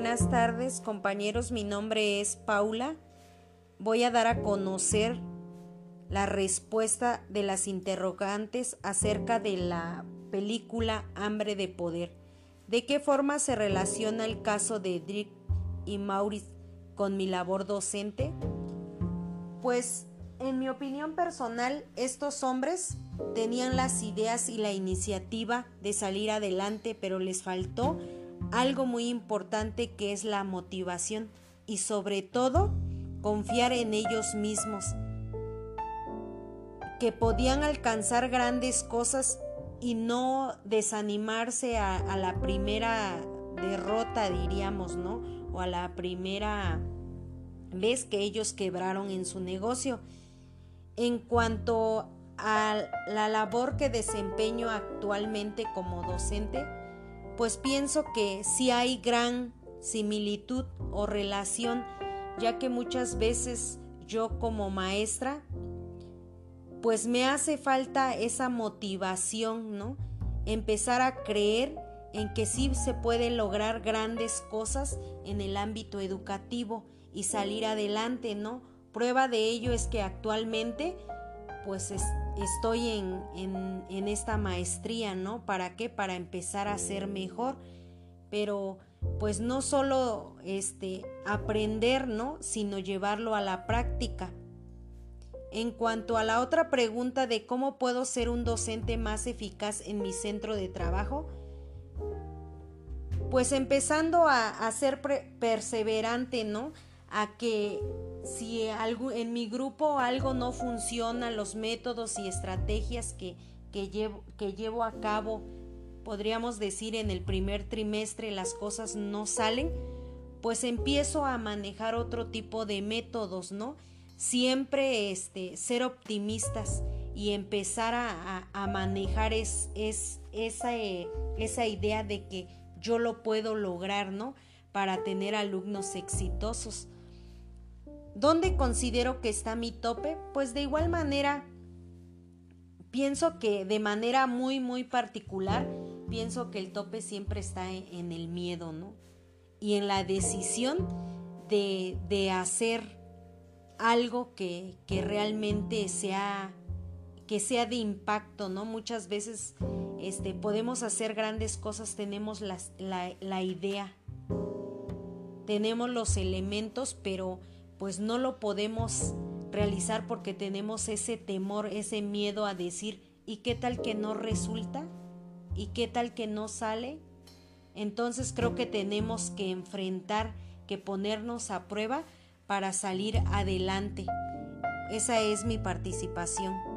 buenas tardes compañeros, mi nombre es Paula. Voy a dar a conocer la respuesta de las interrogantes acerca de la película Hambre de Poder. ¿De qué forma se relaciona el caso de Drick y Maurice con mi labor docente? Pues en mi opinión personal, estos hombres tenían las ideas y la iniciativa de salir adelante, pero les faltó algo muy importante que es la motivación y sobre todo confiar en ellos mismos, que podían alcanzar grandes cosas y no desanimarse a, la primera derrota, diríamos, ¿no? O a la primera vez que ellos quebraron en su negocio. En cuanto a la labor que desempeño actualmente como docente, pues pienso que sí hay gran similitud o relación, ya que muchas veces yo como maestra, pues me hace falta esa motivación, ¿no? Empezar a creer en que sí se pueden lograr grandes cosas en el ámbito educativo y salir adelante, ¿no? Prueba de ello es que actualmente pues estoy en, en, esta maestría, ¿no? ¿Para qué? Para empezar a ser mejor. Pero pues no solo este, aprender, ¿no? Sino llevarlo a la práctica. En cuanto a la otra pregunta de cómo puedo ser un docente más eficaz en mi centro de trabajo, pues empezando a, a ser perseverante, ¿no? A que si algo, en mi grupo algo no funciona, los métodos y estrategias que, que, llevo, que llevo a cabo, podríamos decir en el primer trimestre las cosas no salen, pues empiezo a manejar otro tipo de métodos, ¿no? Siempre este, ser optimistas y empezar a, manejar es, es, esa, eh, esa idea de que yo lo puedo lograr, ¿no? Para tener alumnos exitosos. ¿Dónde considero que está mi tope? Pues de igual manera, pienso que de manera muy, muy particular, pienso que el tope siempre está en, el miedo, ¿no? Y en la decisión de, de hacer algo que, que, realmente sea que sea de impacto, ¿no? Muchas veces este, podemos hacer grandes cosas, tenemos la, la idea, tenemos los elementos, pero pues no lo podemos realizar porque tenemos ese temor, ese miedo a decir, ¿y qué tal que no resulta? ¿Y qué tal que no sale? Entonces creo que tenemos que enfrentar, que ponernos a prueba para salir adelante. Esa es mi participación.